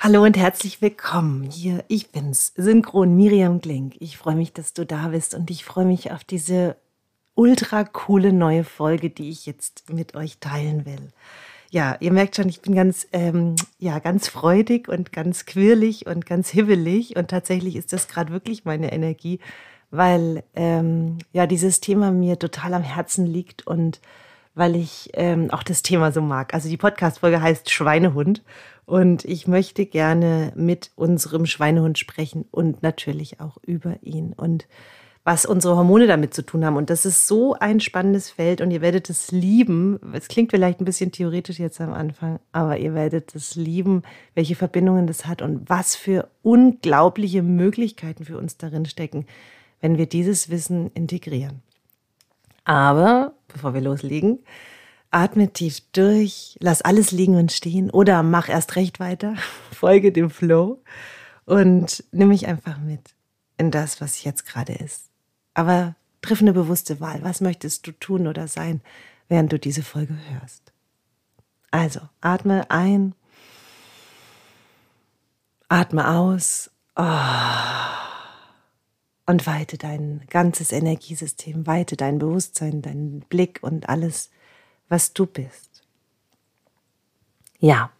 Hallo und herzlich willkommen. Hier, ich bin's, Synchron Miriam Glink. Ich freue mich, dass du da bist und ich freue mich auf diese ultra coole neue Folge, die ich jetzt mit euch teilen will. Ja, ihr merkt schon, ich bin ganz, ähm, ja, ganz freudig und ganz quirlig und ganz hibbelig und tatsächlich ist das gerade wirklich meine Energie, weil ähm, ja dieses Thema mir total am Herzen liegt und weil ich ähm, auch das Thema so mag. Also die Podcast-Folge heißt Schweinehund und ich möchte gerne mit unserem Schweinehund sprechen und natürlich auch über ihn und was unsere Hormone damit zu tun haben. Und das ist so ein spannendes Feld und ihr werdet es lieben. Es klingt vielleicht ein bisschen theoretisch jetzt am Anfang, aber ihr werdet es lieben, welche Verbindungen das hat und was für unglaubliche Möglichkeiten für uns darin stecken, wenn wir dieses Wissen integrieren. Aber bevor wir loslegen, Atme tief durch, lass alles liegen und stehen oder mach erst recht weiter, folge dem Flow und nimm mich einfach mit in das, was jetzt gerade ist. Aber triff eine bewusste Wahl. Was möchtest du tun oder sein, während du diese Folge hörst? Also, atme ein, atme aus oh, und weite dein ganzes Energiesystem, weite dein Bewusstsein, deinen Blick und alles was du bist. Ja,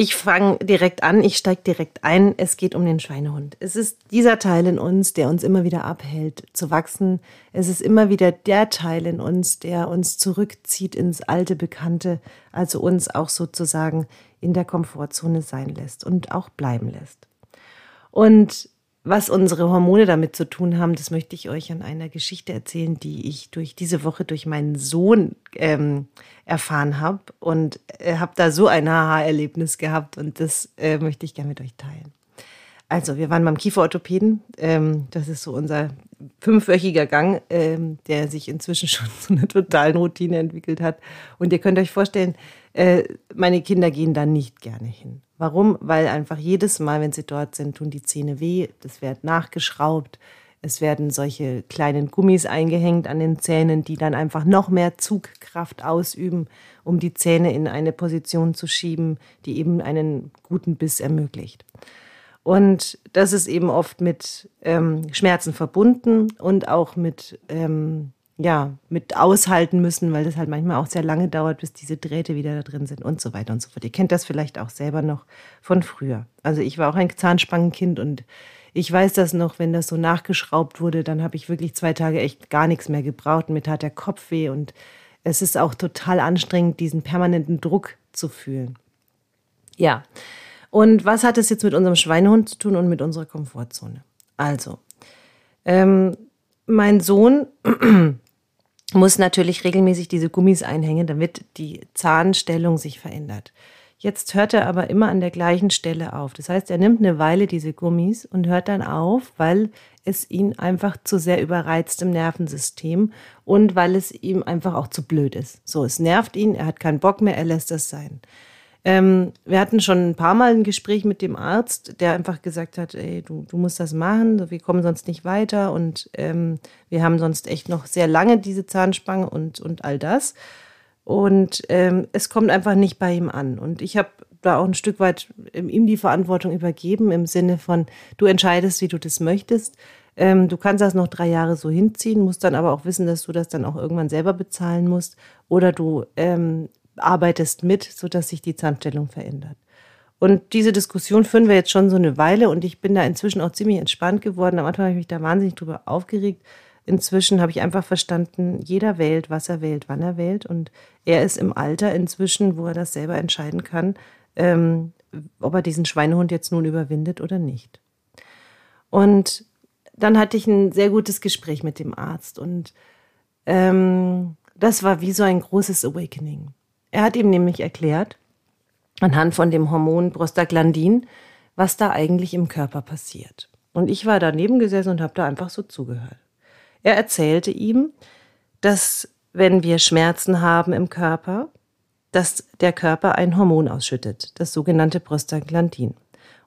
ich fange direkt an, ich steige direkt ein. Es geht um den Schweinehund. Es ist dieser Teil in uns, der uns immer wieder abhält, zu wachsen. Es ist immer wieder der Teil in uns, der uns zurückzieht ins alte Bekannte, also uns auch sozusagen in der Komfortzone sein lässt und auch bleiben lässt. Und was unsere Hormone damit zu tun haben, das möchte ich euch an einer Geschichte erzählen, die ich durch diese Woche durch meinen Sohn ähm, erfahren habe und äh, habe da so ein Haha-Erlebnis gehabt und das äh, möchte ich gerne mit euch teilen. Also, wir waren beim Kieferorthopäden. Ähm, das ist so unser fünfwöchiger Gang, ähm, der sich inzwischen schon zu einer totalen Routine entwickelt hat. Und ihr könnt euch vorstellen, äh, meine Kinder gehen da nicht gerne hin. Warum? Weil einfach jedes Mal, wenn sie dort sind, tun die Zähne weh, das wird nachgeschraubt, es werden solche kleinen Gummis eingehängt an den Zähnen, die dann einfach noch mehr Zugkraft ausüben, um die Zähne in eine Position zu schieben, die eben einen guten Biss ermöglicht. Und das ist eben oft mit ähm, Schmerzen verbunden und auch mit ähm, ja, mit aushalten müssen, weil das halt manchmal auch sehr lange dauert, bis diese Drähte wieder da drin sind und so weiter und so fort. Ihr kennt das vielleicht auch selber noch von früher. Also ich war auch ein Zahnspangenkind und ich weiß das noch, wenn das so nachgeschraubt wurde, dann habe ich wirklich zwei Tage echt gar nichts mehr gebraucht. Mir tat der Kopf weh und es ist auch total anstrengend, diesen permanenten Druck zu fühlen. Ja. Und was hat es jetzt mit unserem Schweinehund zu tun und mit unserer Komfortzone? Also, ähm, mein Sohn muss natürlich regelmäßig diese Gummis einhängen, damit die Zahnstellung sich verändert. Jetzt hört er aber immer an der gleichen Stelle auf. Das heißt, er nimmt eine Weile diese Gummis und hört dann auf, weil es ihn einfach zu sehr überreizt im Nervensystem und weil es ihm einfach auch zu blöd ist. So, es nervt ihn, er hat keinen Bock mehr, er lässt das sein. Ähm, wir hatten schon ein paar Mal ein Gespräch mit dem Arzt, der einfach gesagt hat, ey, du, du musst das machen, wir kommen sonst nicht weiter und ähm, wir haben sonst echt noch sehr lange diese Zahnspange und, und all das. Und ähm, es kommt einfach nicht bei ihm an. Und ich habe da auch ein Stück weit ihm die Verantwortung übergeben, im Sinne von, du entscheidest, wie du das möchtest. Ähm, du kannst das noch drei Jahre so hinziehen, musst dann aber auch wissen, dass du das dann auch irgendwann selber bezahlen musst. Oder du ähm, arbeitest mit, sodass sich die Zahnstellung verändert. Und diese Diskussion führen wir jetzt schon so eine Weile und ich bin da inzwischen auch ziemlich entspannt geworden. Am Anfang habe ich mich da wahnsinnig drüber aufgeregt. Inzwischen habe ich einfach verstanden, jeder wählt, was er wählt, wann er wählt. Und er ist im Alter inzwischen, wo er das selber entscheiden kann, ähm, ob er diesen Schweinehund jetzt nun überwindet oder nicht. Und dann hatte ich ein sehr gutes Gespräch mit dem Arzt und ähm, das war wie so ein großes Awakening. Er hat ihm nämlich erklärt, anhand von dem Hormon Prostaglandin, was da eigentlich im Körper passiert. Und ich war daneben gesessen und habe da einfach so zugehört. Er erzählte ihm, dass wenn wir Schmerzen haben im Körper, dass der Körper ein Hormon ausschüttet, das sogenannte Prostaglandin.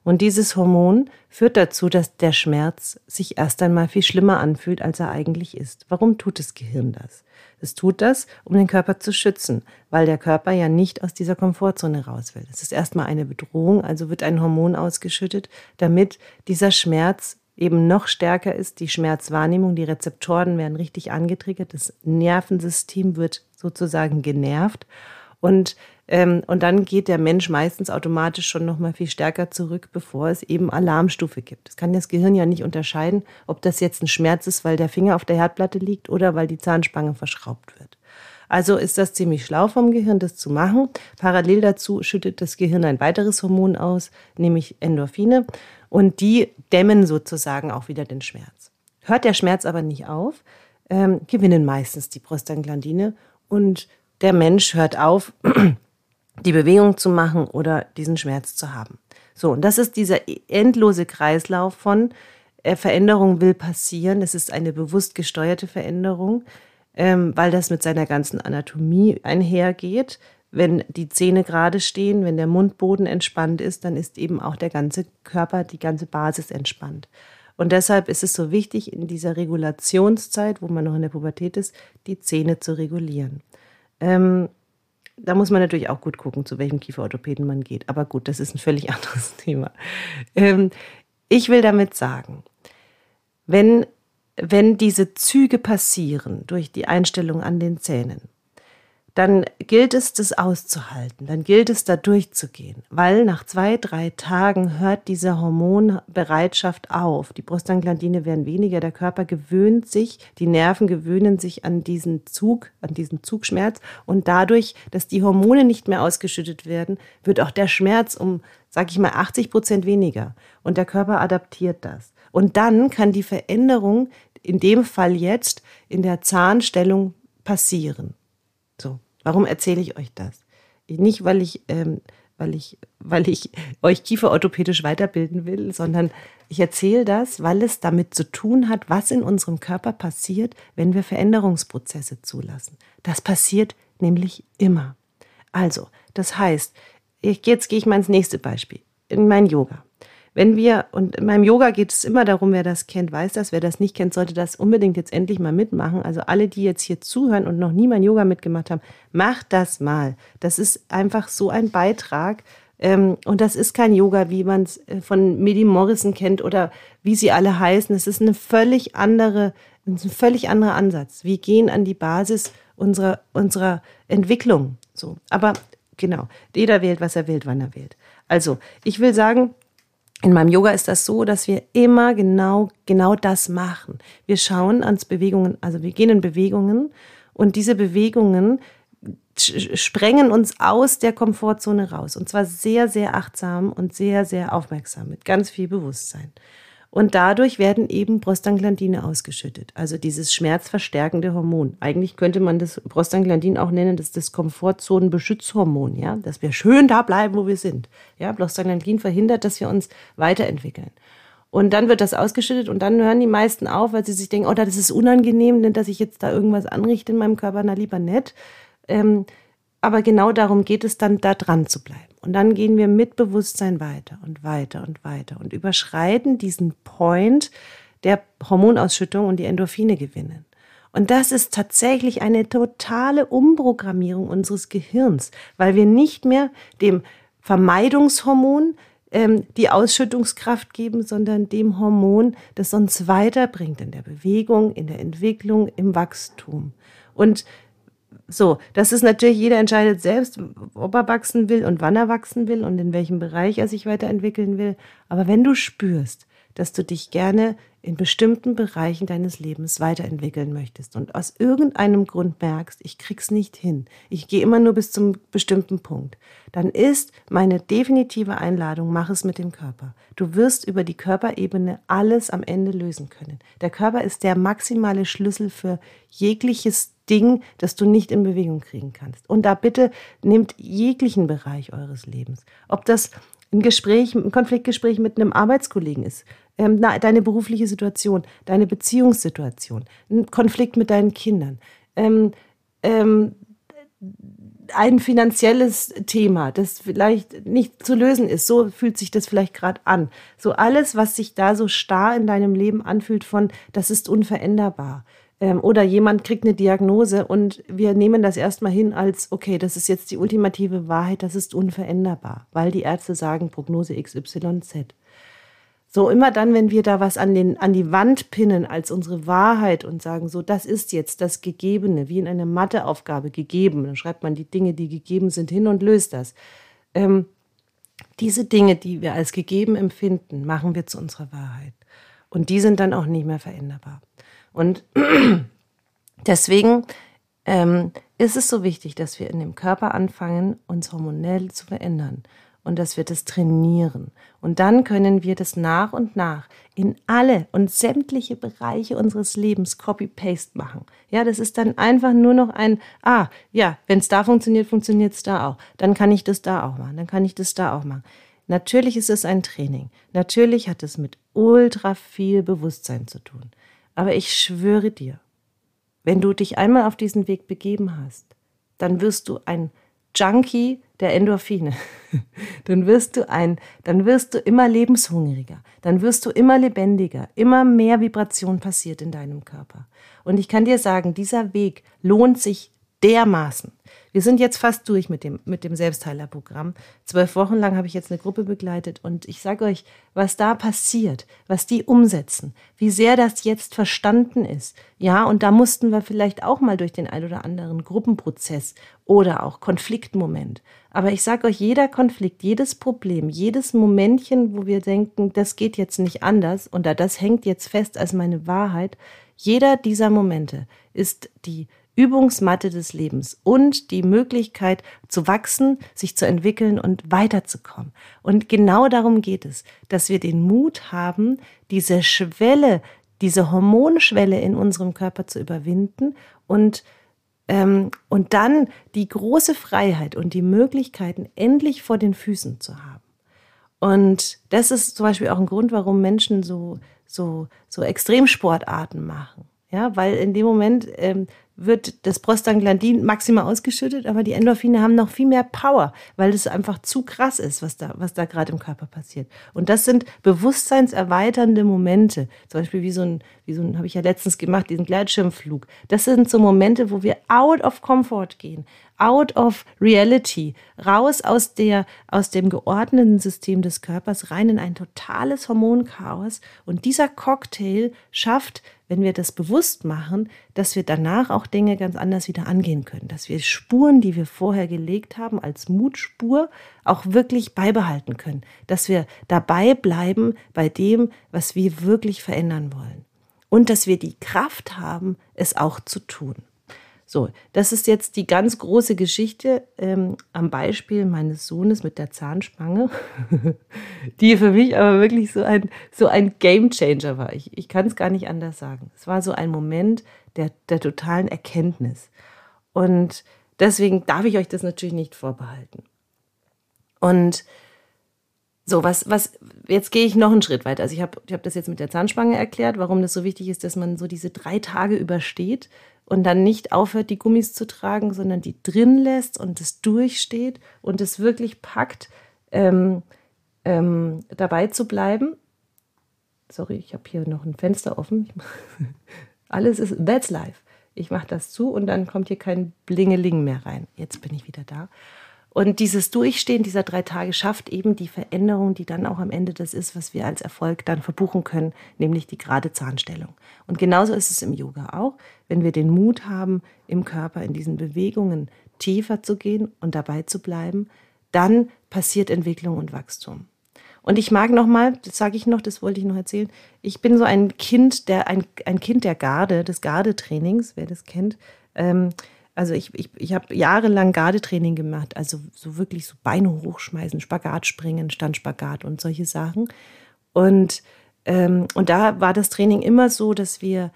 Und dieses Hormon führt dazu, dass der Schmerz sich erst einmal viel schlimmer anfühlt, als er eigentlich ist. Warum tut das Gehirn das? Es tut das, um den Körper zu schützen, weil der Körper ja nicht aus dieser Komfortzone raus will. Es ist erstmal eine Bedrohung, also wird ein Hormon ausgeschüttet, damit dieser Schmerz eben noch stärker ist, die Schmerzwahrnehmung, die Rezeptoren werden richtig angetriggert, das Nervensystem wird sozusagen genervt und ähm, und dann geht der Mensch meistens automatisch schon noch mal viel stärker zurück, bevor es eben Alarmstufe gibt. Das kann das Gehirn ja nicht unterscheiden, ob das jetzt ein Schmerz ist, weil der Finger auf der Herdplatte liegt oder weil die Zahnspange verschraubt wird. Also ist das ziemlich schlau vom Gehirn, das zu machen. Parallel dazu schüttet das Gehirn ein weiteres Hormon aus, nämlich Endorphine. Und die dämmen sozusagen auch wieder den Schmerz. Hört der Schmerz aber nicht auf, ähm, gewinnen meistens die Prostaglandine und der Mensch hört auf, die Bewegung zu machen oder diesen Schmerz zu haben. So, und das ist dieser endlose Kreislauf von äh, Veränderung will passieren. Es ist eine bewusst gesteuerte Veränderung, ähm, weil das mit seiner ganzen Anatomie einhergeht. Wenn die Zähne gerade stehen, wenn der Mundboden entspannt ist, dann ist eben auch der ganze Körper, die ganze Basis entspannt. Und deshalb ist es so wichtig, in dieser Regulationszeit, wo man noch in der Pubertät ist, die Zähne zu regulieren. Ähm, da muss man natürlich auch gut gucken, zu welchem Kieferorthopäden man geht. Aber gut, das ist ein völlig anderes Thema. Ähm, ich will damit sagen, wenn, wenn diese Züge passieren durch die Einstellung an den Zähnen, dann gilt es, das auszuhalten, dann gilt es, da durchzugehen, weil nach zwei, drei Tagen hört diese Hormonbereitschaft auf. Die Prostaglandine werden weniger, der Körper gewöhnt sich, die Nerven gewöhnen sich an diesen Zug, an diesen Zugschmerz und dadurch, dass die Hormone nicht mehr ausgeschüttet werden, wird auch der Schmerz um, sag ich mal, 80 Prozent weniger und der Körper adaptiert das. Und dann kann die Veränderung in dem Fall jetzt in der Zahnstellung passieren. So, warum erzähle ich euch das? Nicht, weil ich, ähm, weil ich, weil ich euch kieferorthopädisch weiterbilden will, sondern ich erzähle das, weil es damit zu tun hat, was in unserem Körper passiert, wenn wir Veränderungsprozesse zulassen. Das passiert nämlich immer. Also, das heißt, jetzt gehe ich mal ins nächste Beispiel, in mein Yoga. Wenn wir, und in meinem Yoga geht es immer darum, wer das kennt, weiß das. Wer das nicht kennt, sollte das unbedingt jetzt endlich mal mitmachen. Also alle, die jetzt hier zuhören und noch nie mein Yoga mitgemacht haben, macht das mal. Das ist einfach so ein Beitrag. Ähm, und das ist kein Yoga, wie man es äh, von Medi Morrison kennt oder wie sie alle heißen. Es ist eine völlig andere, ein völlig anderer Ansatz. Wir gehen an die Basis unserer, unserer Entwicklung. So. Aber genau, jeder wählt, was er wählt, wann er wählt. Also, ich will sagen, in meinem Yoga ist das so, dass wir immer genau, genau das machen. Wir schauen ans Bewegungen, also wir gehen in Bewegungen und diese Bewegungen sprengen uns aus der Komfortzone raus. Und zwar sehr, sehr achtsam und sehr, sehr aufmerksam, mit ganz viel Bewusstsein. Und dadurch werden eben Prostaglandine ausgeschüttet, also dieses schmerzverstärkende Hormon. Eigentlich könnte man das Prostaglandin auch nennen, das ist das Komfortzonenbeschützhormon, ja, dass wir schön da bleiben, wo wir sind. Ja, Prostaglandin verhindert, dass wir uns weiterentwickeln. Und dann wird das ausgeschüttet und dann hören die meisten auf, weil sie sich denken, oh, das ist unangenehm, dass ich jetzt da irgendwas anrichte in meinem Körper, na lieber nett. Ähm, aber genau darum geht es dann, da dran zu bleiben. Und dann gehen wir mit Bewusstsein weiter und weiter und weiter und überschreiten diesen Point der Hormonausschüttung und die Endorphine gewinnen. Und das ist tatsächlich eine totale Umprogrammierung unseres Gehirns, weil wir nicht mehr dem Vermeidungshormon ähm, die Ausschüttungskraft geben, sondern dem Hormon, das uns weiterbringt in der Bewegung, in der Entwicklung, im Wachstum. Und so, das ist natürlich, jeder entscheidet selbst, ob er wachsen will und wann er wachsen will und in welchem Bereich er sich weiterentwickeln will. Aber wenn du spürst, dass du dich gerne in bestimmten Bereichen deines Lebens weiterentwickeln möchtest und aus irgendeinem Grund merkst, ich krieg's nicht hin, ich gehe immer nur bis zum bestimmten Punkt, dann ist meine definitive Einladung, mach es mit dem Körper. Du wirst über die Körperebene alles am Ende lösen können. Der Körper ist der maximale Schlüssel für jegliches Ding, das du nicht in Bewegung kriegen kannst. Und da bitte nehmt jeglichen Bereich eures Lebens. Ob das ein Gespräch, ein Konfliktgespräch mit einem Arbeitskollegen ist, ähm, deine berufliche Situation, deine Beziehungssituation, ein Konflikt mit deinen Kindern, ähm, ähm, ein finanzielles Thema, das vielleicht nicht zu lösen ist. So fühlt sich das vielleicht gerade an. So alles, was sich da so starr in deinem Leben anfühlt von, das ist unveränderbar. Ähm, oder jemand kriegt eine Diagnose und wir nehmen das erstmal hin als, okay, das ist jetzt die ultimative Wahrheit, das ist unveränderbar, weil die Ärzte sagen Prognose XYZ. So immer dann, wenn wir da was an, den, an die Wand pinnen als unsere Wahrheit und sagen, so, das ist jetzt das Gegebene, wie in einer Matheaufgabe gegeben, dann schreibt man die Dinge, die gegeben sind, hin und löst das. Ähm, diese Dinge, die wir als gegeben empfinden, machen wir zu unserer Wahrheit. Und die sind dann auch nicht mehr veränderbar. Und deswegen ähm, ist es so wichtig, dass wir in dem Körper anfangen, uns hormonell zu verändern und dass wir das trainieren. Und dann können wir das nach und nach in alle und sämtliche Bereiche unseres Lebens Copy-Paste machen. Ja, das ist dann einfach nur noch ein, ah, ja, wenn es da funktioniert, funktioniert es da auch. Dann kann ich das da auch machen, dann kann ich das da auch machen. Natürlich ist es ein Training. Natürlich hat es mit ultra viel Bewusstsein zu tun. Aber ich schwöre dir, wenn du dich einmal auf diesen Weg begeben hast, dann wirst du ein Junkie der Endorphine. dann wirst du ein, dann wirst du immer lebenshungriger, dann wirst du immer lebendiger, immer mehr Vibration passiert in deinem Körper. Und ich kann dir sagen, dieser Weg lohnt sich dermaßen. Wir sind jetzt fast durch mit dem, mit dem Selbstheilerprogramm. Zwölf Wochen lang habe ich jetzt eine Gruppe begleitet und ich sage euch, was da passiert, was die umsetzen, wie sehr das jetzt verstanden ist. Ja, und da mussten wir vielleicht auch mal durch den ein oder anderen Gruppenprozess oder auch Konfliktmoment. Aber ich sage euch, jeder Konflikt, jedes Problem, jedes Momentchen, wo wir denken, das geht jetzt nicht anders und das hängt jetzt fest als meine Wahrheit, jeder dieser Momente ist die Übungsmatte des Lebens und die Möglichkeit zu wachsen, sich zu entwickeln und weiterzukommen. Und genau darum geht es, dass wir den Mut haben, diese Schwelle, diese Hormonschwelle in unserem Körper zu überwinden und ähm, und dann die große Freiheit und die Möglichkeiten endlich vor den Füßen zu haben. Und das ist zum Beispiel auch ein Grund, warum Menschen so, so, so Extremsportarten machen. Ja, weil in dem Moment ähm, wird das Prostaglandin maximal ausgeschüttet, aber die Endorphine haben noch viel mehr Power, weil es einfach zu krass ist, was da, was da gerade im Körper passiert. Und das sind bewusstseinserweiternde Momente. Zum Beispiel wie so ein, wie so ein, habe ich ja letztens gemacht, diesen Gleitschirmflug. Das sind so Momente, wo wir out of comfort gehen, out of reality, raus aus der, aus dem geordneten System des Körpers, rein in ein totales Hormonchaos. Und dieser Cocktail schafft wenn wir das bewusst machen, dass wir danach auch Dinge ganz anders wieder angehen können, dass wir Spuren, die wir vorher gelegt haben, als Mutspur auch wirklich beibehalten können, dass wir dabei bleiben bei dem, was wir wirklich verändern wollen. Und dass wir die Kraft haben, es auch zu tun. So, das ist jetzt die ganz große Geschichte ähm, am Beispiel meines Sohnes mit der Zahnspange, die für mich aber wirklich so ein, so ein Game Changer war. Ich, ich kann es gar nicht anders sagen. Es war so ein Moment der, der totalen Erkenntnis. Und deswegen darf ich euch das natürlich nicht vorbehalten. Und so, was, was, jetzt gehe ich noch einen Schritt weiter. Also ich habe ich hab das jetzt mit der Zahnspange erklärt, warum das so wichtig ist, dass man so diese drei Tage übersteht und dann nicht aufhört, die Gummis zu tragen, sondern die drin lässt und es durchsteht und es wirklich packt, ähm, ähm, dabei zu bleiben. Sorry, ich habe hier noch ein Fenster offen. Alles ist, that's life. Ich mache das zu und dann kommt hier kein Blingeling mehr rein. Jetzt bin ich wieder da. Und dieses Durchstehen dieser drei Tage schafft eben die Veränderung, die dann auch am Ende das ist, was wir als Erfolg dann verbuchen können, nämlich die gerade Zahnstellung. Und genauso ist es im Yoga auch, wenn wir den Mut haben, im Körper in diesen Bewegungen tiefer zu gehen und dabei zu bleiben, dann passiert Entwicklung und Wachstum. Und ich mag noch mal, das sage ich noch, das wollte ich noch erzählen. Ich bin so ein Kind der ein, ein Kind der Garde, des Gardetrainings, wer das kennt. Ähm, also ich, ich, ich habe jahrelang Gardetraining gemacht, also so wirklich so Beine hochschmeißen, Spagat springen, Standspagat und solche Sachen. Und, ähm, und da war das Training immer so, dass wir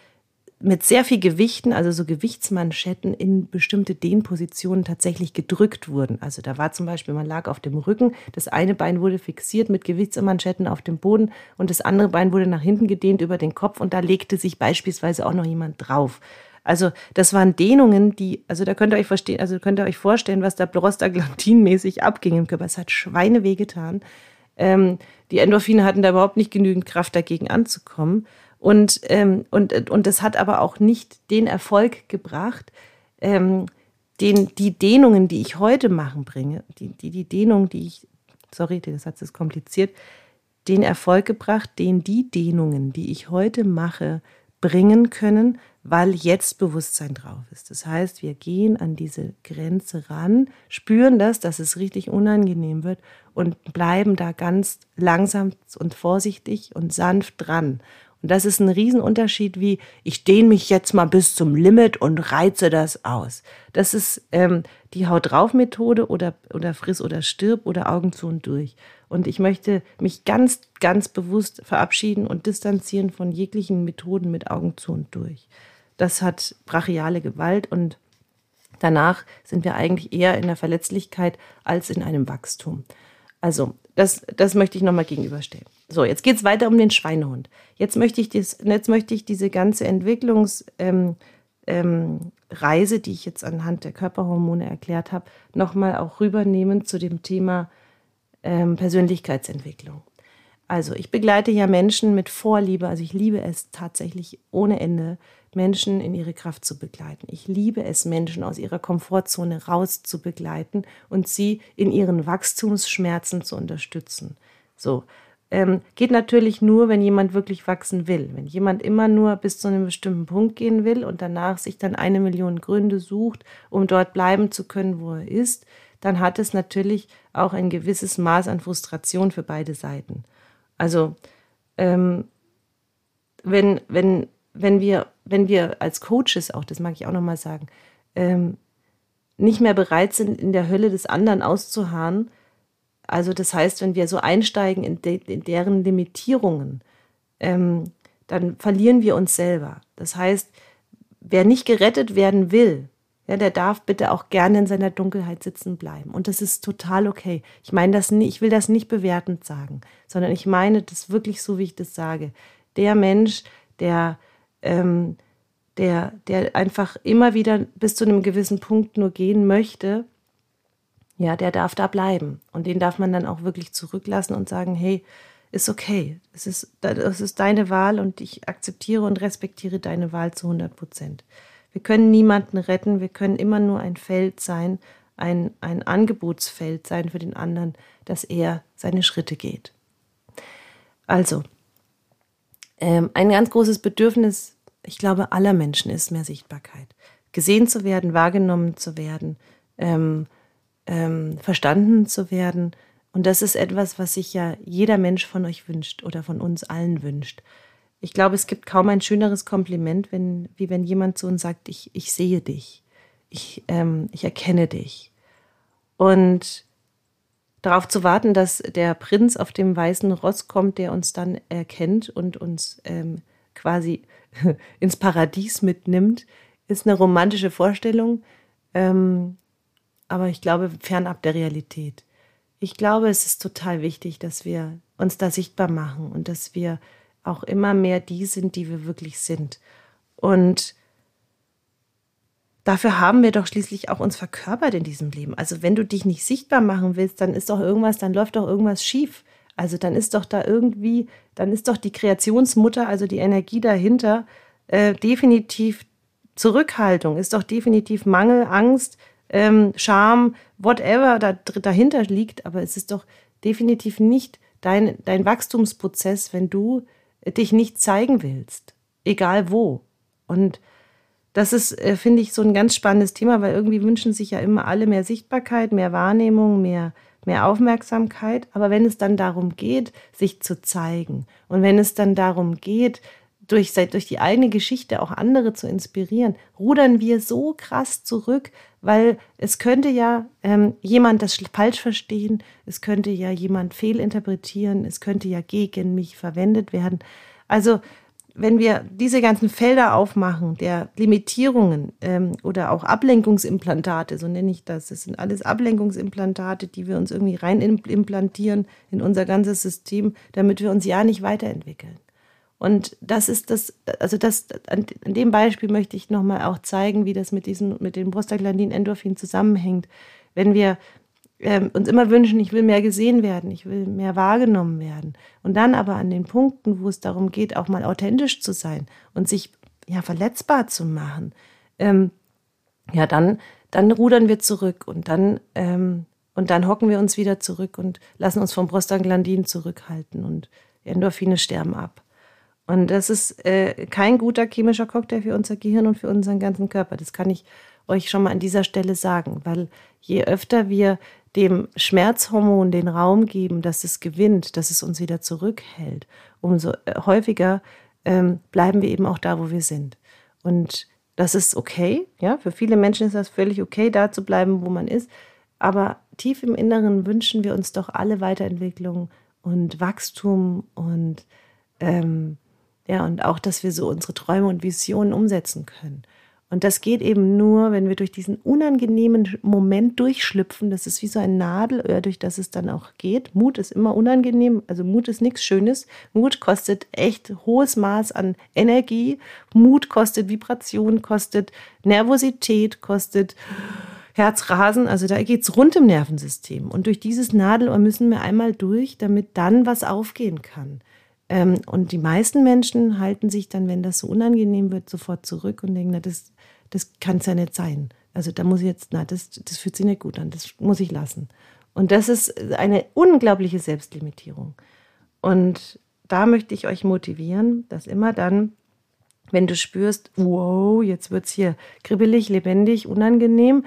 mit sehr viel Gewichten, also so Gewichtsmanschetten in bestimmte Dehnpositionen tatsächlich gedrückt wurden. Also da war zum Beispiel, man lag auf dem Rücken, das eine Bein wurde fixiert mit Gewichtsmanschetten auf dem Boden und das andere Bein wurde nach hinten gedehnt über den Kopf und da legte sich beispielsweise auch noch jemand drauf. Also das waren Dehnungen, die, also da könnt ihr euch verstehen, also könnt ihr euch vorstellen, was da prostaglandinmäßig abging im Körper. Es hat Schweineweh getan. Ähm, die Endorphine hatten da überhaupt nicht genügend Kraft dagegen anzukommen. Und, ähm, und, und das hat aber auch nicht den Erfolg gebracht, ähm, den, die Dehnungen, die ich heute machen bringe, die, die, die Dehnung, die ich, sorry, der Satz ist kompliziert, den Erfolg gebracht, den die Dehnungen, die ich heute mache, bringen können, weil jetzt Bewusstsein drauf ist. Das heißt, wir gehen an diese Grenze ran, spüren das, dass es richtig unangenehm wird und bleiben da ganz langsam und vorsichtig und sanft dran. Und das ist ein Riesenunterschied wie, ich dehne mich jetzt mal bis zum Limit und reize das aus. Das ist ähm, die Haut drauf Methode oder, oder friss oder stirb oder Augen zu und durch. Und ich möchte mich ganz, ganz bewusst verabschieden und distanzieren von jeglichen Methoden mit Augen zu und durch. Das hat brachiale Gewalt und danach sind wir eigentlich eher in der Verletzlichkeit als in einem Wachstum. Also, das, das möchte ich nochmal gegenüberstellen. So, jetzt geht es weiter um den Schweinehund. Jetzt möchte ich, dies, jetzt möchte ich diese ganze Entwicklungsreise, ähm, ähm, die ich jetzt anhand der Körperhormone erklärt habe, nochmal auch rübernehmen zu dem Thema ähm, Persönlichkeitsentwicklung. Also ich begleite ja Menschen mit Vorliebe, also ich liebe es tatsächlich ohne Ende, Menschen in ihre Kraft zu begleiten. Ich liebe es, Menschen aus ihrer Komfortzone raus zu begleiten und sie in ihren Wachstumsschmerzen zu unterstützen. So, ähm, geht natürlich nur, wenn jemand wirklich wachsen will. Wenn jemand immer nur bis zu einem bestimmten Punkt gehen will und danach sich dann eine Million Gründe sucht, um dort bleiben zu können, wo er ist, dann hat es natürlich auch ein gewisses Maß an Frustration für beide Seiten. Also ähm, wenn, wenn, wenn, wir, wenn wir als Coaches auch, das mag ich auch nochmal sagen, ähm, nicht mehr bereit sind, in der Hölle des anderen auszuharren, also das heißt, wenn wir so einsteigen in, de, in deren Limitierungen, ähm, dann verlieren wir uns selber. Das heißt, wer nicht gerettet werden will, ja, der darf bitte auch gerne in seiner Dunkelheit sitzen bleiben. Und das ist total okay. Ich meine das nicht, ich will das nicht bewertend sagen, sondern ich meine das wirklich so, wie ich das sage. Der Mensch, der, ähm, der, der einfach immer wieder bis zu einem gewissen Punkt nur gehen möchte, ja, der darf da bleiben. Und den darf man dann auch wirklich zurücklassen und sagen, hey, ist okay. Es ist, das ist deine Wahl und ich akzeptiere und respektiere deine Wahl zu 100 Prozent. Wir können niemanden retten, wir können immer nur ein Feld sein, ein, ein Angebotsfeld sein für den anderen, dass er seine Schritte geht. Also, ähm, ein ganz großes Bedürfnis, ich glaube, aller Menschen ist mehr Sichtbarkeit. Gesehen zu werden, wahrgenommen zu werden, ähm, ähm, verstanden zu werden. Und das ist etwas, was sich ja jeder Mensch von euch wünscht oder von uns allen wünscht. Ich glaube, es gibt kaum ein schöneres Kompliment, wenn, wie wenn jemand zu uns sagt, ich, ich sehe dich, ich, ähm, ich erkenne dich. Und darauf zu warten, dass der Prinz auf dem weißen Ross kommt, der uns dann erkennt und uns ähm, quasi ins Paradies mitnimmt, ist eine romantische Vorstellung. Ähm, aber ich glaube fernab der Realität. Ich glaube, es ist total wichtig, dass wir uns da sichtbar machen und dass wir auch immer mehr die sind, die wir wirklich sind. Und dafür haben wir doch schließlich auch uns verkörpert in diesem Leben. Also wenn du dich nicht sichtbar machen willst, dann ist doch irgendwas, dann läuft doch irgendwas schief. Also dann ist doch da irgendwie, dann ist doch die Kreationsmutter, also die Energie dahinter, äh, definitiv Zurückhaltung, ist doch definitiv Mangel, Angst, ähm, Scham, whatever da, dahinter liegt, aber es ist doch definitiv nicht dein, dein Wachstumsprozess, wenn du dich nicht zeigen willst, egal wo. Und das ist, äh, finde ich, so ein ganz spannendes Thema, weil irgendwie wünschen sich ja immer alle mehr Sichtbarkeit, mehr Wahrnehmung, mehr, mehr Aufmerksamkeit. Aber wenn es dann darum geht, sich zu zeigen und wenn es dann darum geht, durch, durch die eigene Geschichte auch andere zu inspirieren, rudern wir so krass zurück, weil es könnte ja ähm, jemand das falsch verstehen, es könnte ja jemand fehlinterpretieren, es könnte ja gegen mich verwendet werden. Also wenn wir diese ganzen Felder aufmachen, der Limitierungen ähm, oder auch Ablenkungsimplantate, so nenne ich das, das sind alles Ablenkungsimplantate, die wir uns irgendwie rein implantieren in unser ganzes System, damit wir uns ja nicht weiterentwickeln. Und das ist das, also das, an, dem Beispiel möchte ich nochmal auch zeigen, wie das mit diesen, mit den Prostaglandin, Endorphin zusammenhängt. Wenn wir ähm, uns immer wünschen, ich will mehr gesehen werden, ich will mehr wahrgenommen werden. Und dann aber an den Punkten, wo es darum geht, auch mal authentisch zu sein und sich ja verletzbar zu machen, ähm, ja, dann, dann rudern wir zurück und dann, ähm, und dann hocken wir uns wieder zurück und lassen uns vom Prostaglandin zurückhalten und Endorphine sterben ab. Und das ist äh, kein guter chemischer Cocktail für unser Gehirn und für unseren ganzen Körper. Das kann ich euch schon mal an dieser Stelle sagen, weil je öfter wir dem Schmerzhormon den Raum geben, dass es gewinnt, dass es uns wieder zurückhält, umso äh, häufiger ähm, bleiben wir eben auch da, wo wir sind. Und das ist okay, ja, für viele Menschen ist das völlig okay, da zu bleiben, wo man ist. Aber tief im Inneren wünschen wir uns doch alle Weiterentwicklung und Wachstum und ähm, ja, und auch, dass wir so unsere Träume und Visionen umsetzen können. Und das geht eben nur, wenn wir durch diesen unangenehmen Moment durchschlüpfen. Das ist wie so ein Nadelöhr, durch das es dann auch geht. Mut ist immer unangenehm. Also Mut ist nichts Schönes. Mut kostet echt hohes Maß an Energie. Mut kostet Vibration, kostet Nervosität, kostet Herzrasen. Also da geht es rund im Nervensystem. Und durch dieses Nadelöhr müssen wir einmal durch, damit dann was aufgehen kann. Ähm, und die meisten Menschen halten sich dann, wenn das so unangenehm wird, sofort zurück und denken, na, das, das kann es ja nicht sein. Also da muss ich jetzt, na, das, das fühlt sich nicht gut an, das muss ich lassen. Und das ist eine unglaubliche Selbstlimitierung. Und da möchte ich euch motivieren, dass immer dann, wenn du spürst, wow, jetzt wird es hier kribbelig, lebendig, unangenehm,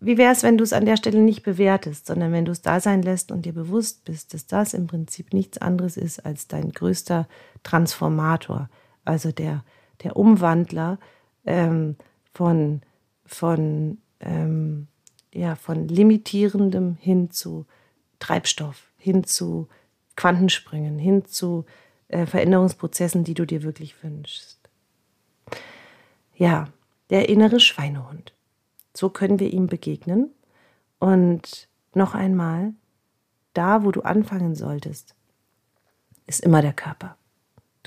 wie wäre es, wenn du es an der Stelle nicht bewertest, sondern wenn du es da sein lässt und dir bewusst bist, dass das im Prinzip nichts anderes ist als dein größter Transformator, also der, der Umwandler ähm, von, von, ähm, ja, von limitierendem hin zu Treibstoff, hin zu Quantensprüngen, hin zu äh, Veränderungsprozessen, die du dir wirklich wünschst. Ja, der innere Schweinehund. So können wir ihm begegnen. Und noch einmal, da, wo du anfangen solltest, ist immer der Körper.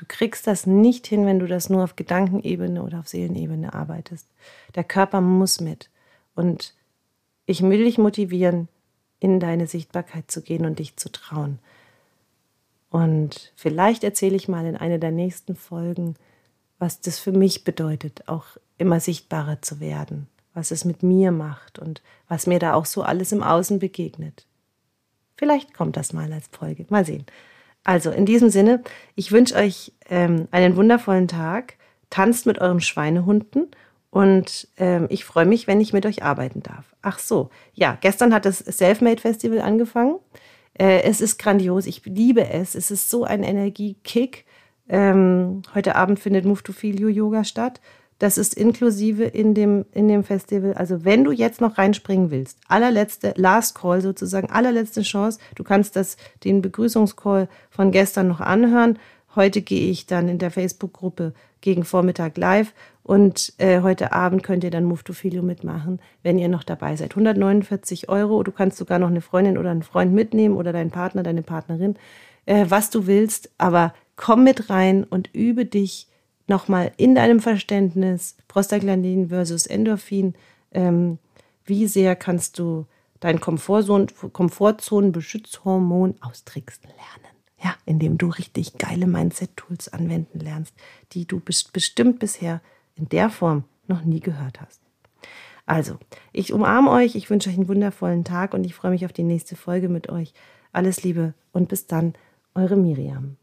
Du kriegst das nicht hin, wenn du das nur auf Gedankenebene oder auf Seelenebene arbeitest. Der Körper muss mit. Und ich will dich motivieren, in deine Sichtbarkeit zu gehen und dich zu trauen. Und vielleicht erzähle ich mal in einer der nächsten Folgen, was das für mich bedeutet, auch immer sichtbarer zu werden was es mit mir macht und was mir da auch so alles im Außen begegnet. Vielleicht kommt das mal als Folge. Mal sehen. Also in diesem Sinne, ich wünsche euch ähm, einen wundervollen Tag. Tanzt mit euren Schweinehunden und ähm, ich freue mich, wenn ich mit euch arbeiten darf. Ach so, ja, gestern hat das Selfmade Festival angefangen. Äh, es ist grandios, ich liebe es. Es ist so ein Energiekick. Ähm, heute Abend findet Move to Feel You Yoga statt. Das ist inklusive in dem, in dem Festival. Also wenn du jetzt noch reinspringen willst, allerletzte, Last Call sozusagen, allerletzte Chance. Du kannst das, den Begrüßungscall von gestern noch anhören. Heute gehe ich dann in der Facebook-Gruppe gegen Vormittag live und äh, heute Abend könnt ihr dann Move to Filio mitmachen, wenn ihr noch dabei seid. 149 Euro. Du kannst sogar noch eine Freundin oder einen Freund mitnehmen oder deinen Partner, deine Partnerin, äh, was du willst. Aber komm mit rein und übe dich nochmal in deinem Verständnis Prostaglandin versus Endorphin, ähm, wie sehr kannst du dein Komfortzonenbeschützhormon austricksen lernen. Ja, indem du richtig geile Mindset-Tools anwenden lernst, die du bestimmt bisher in der Form noch nie gehört hast. Also, ich umarme euch, ich wünsche euch einen wundervollen Tag und ich freue mich auf die nächste Folge mit euch. Alles Liebe und bis dann, eure Miriam.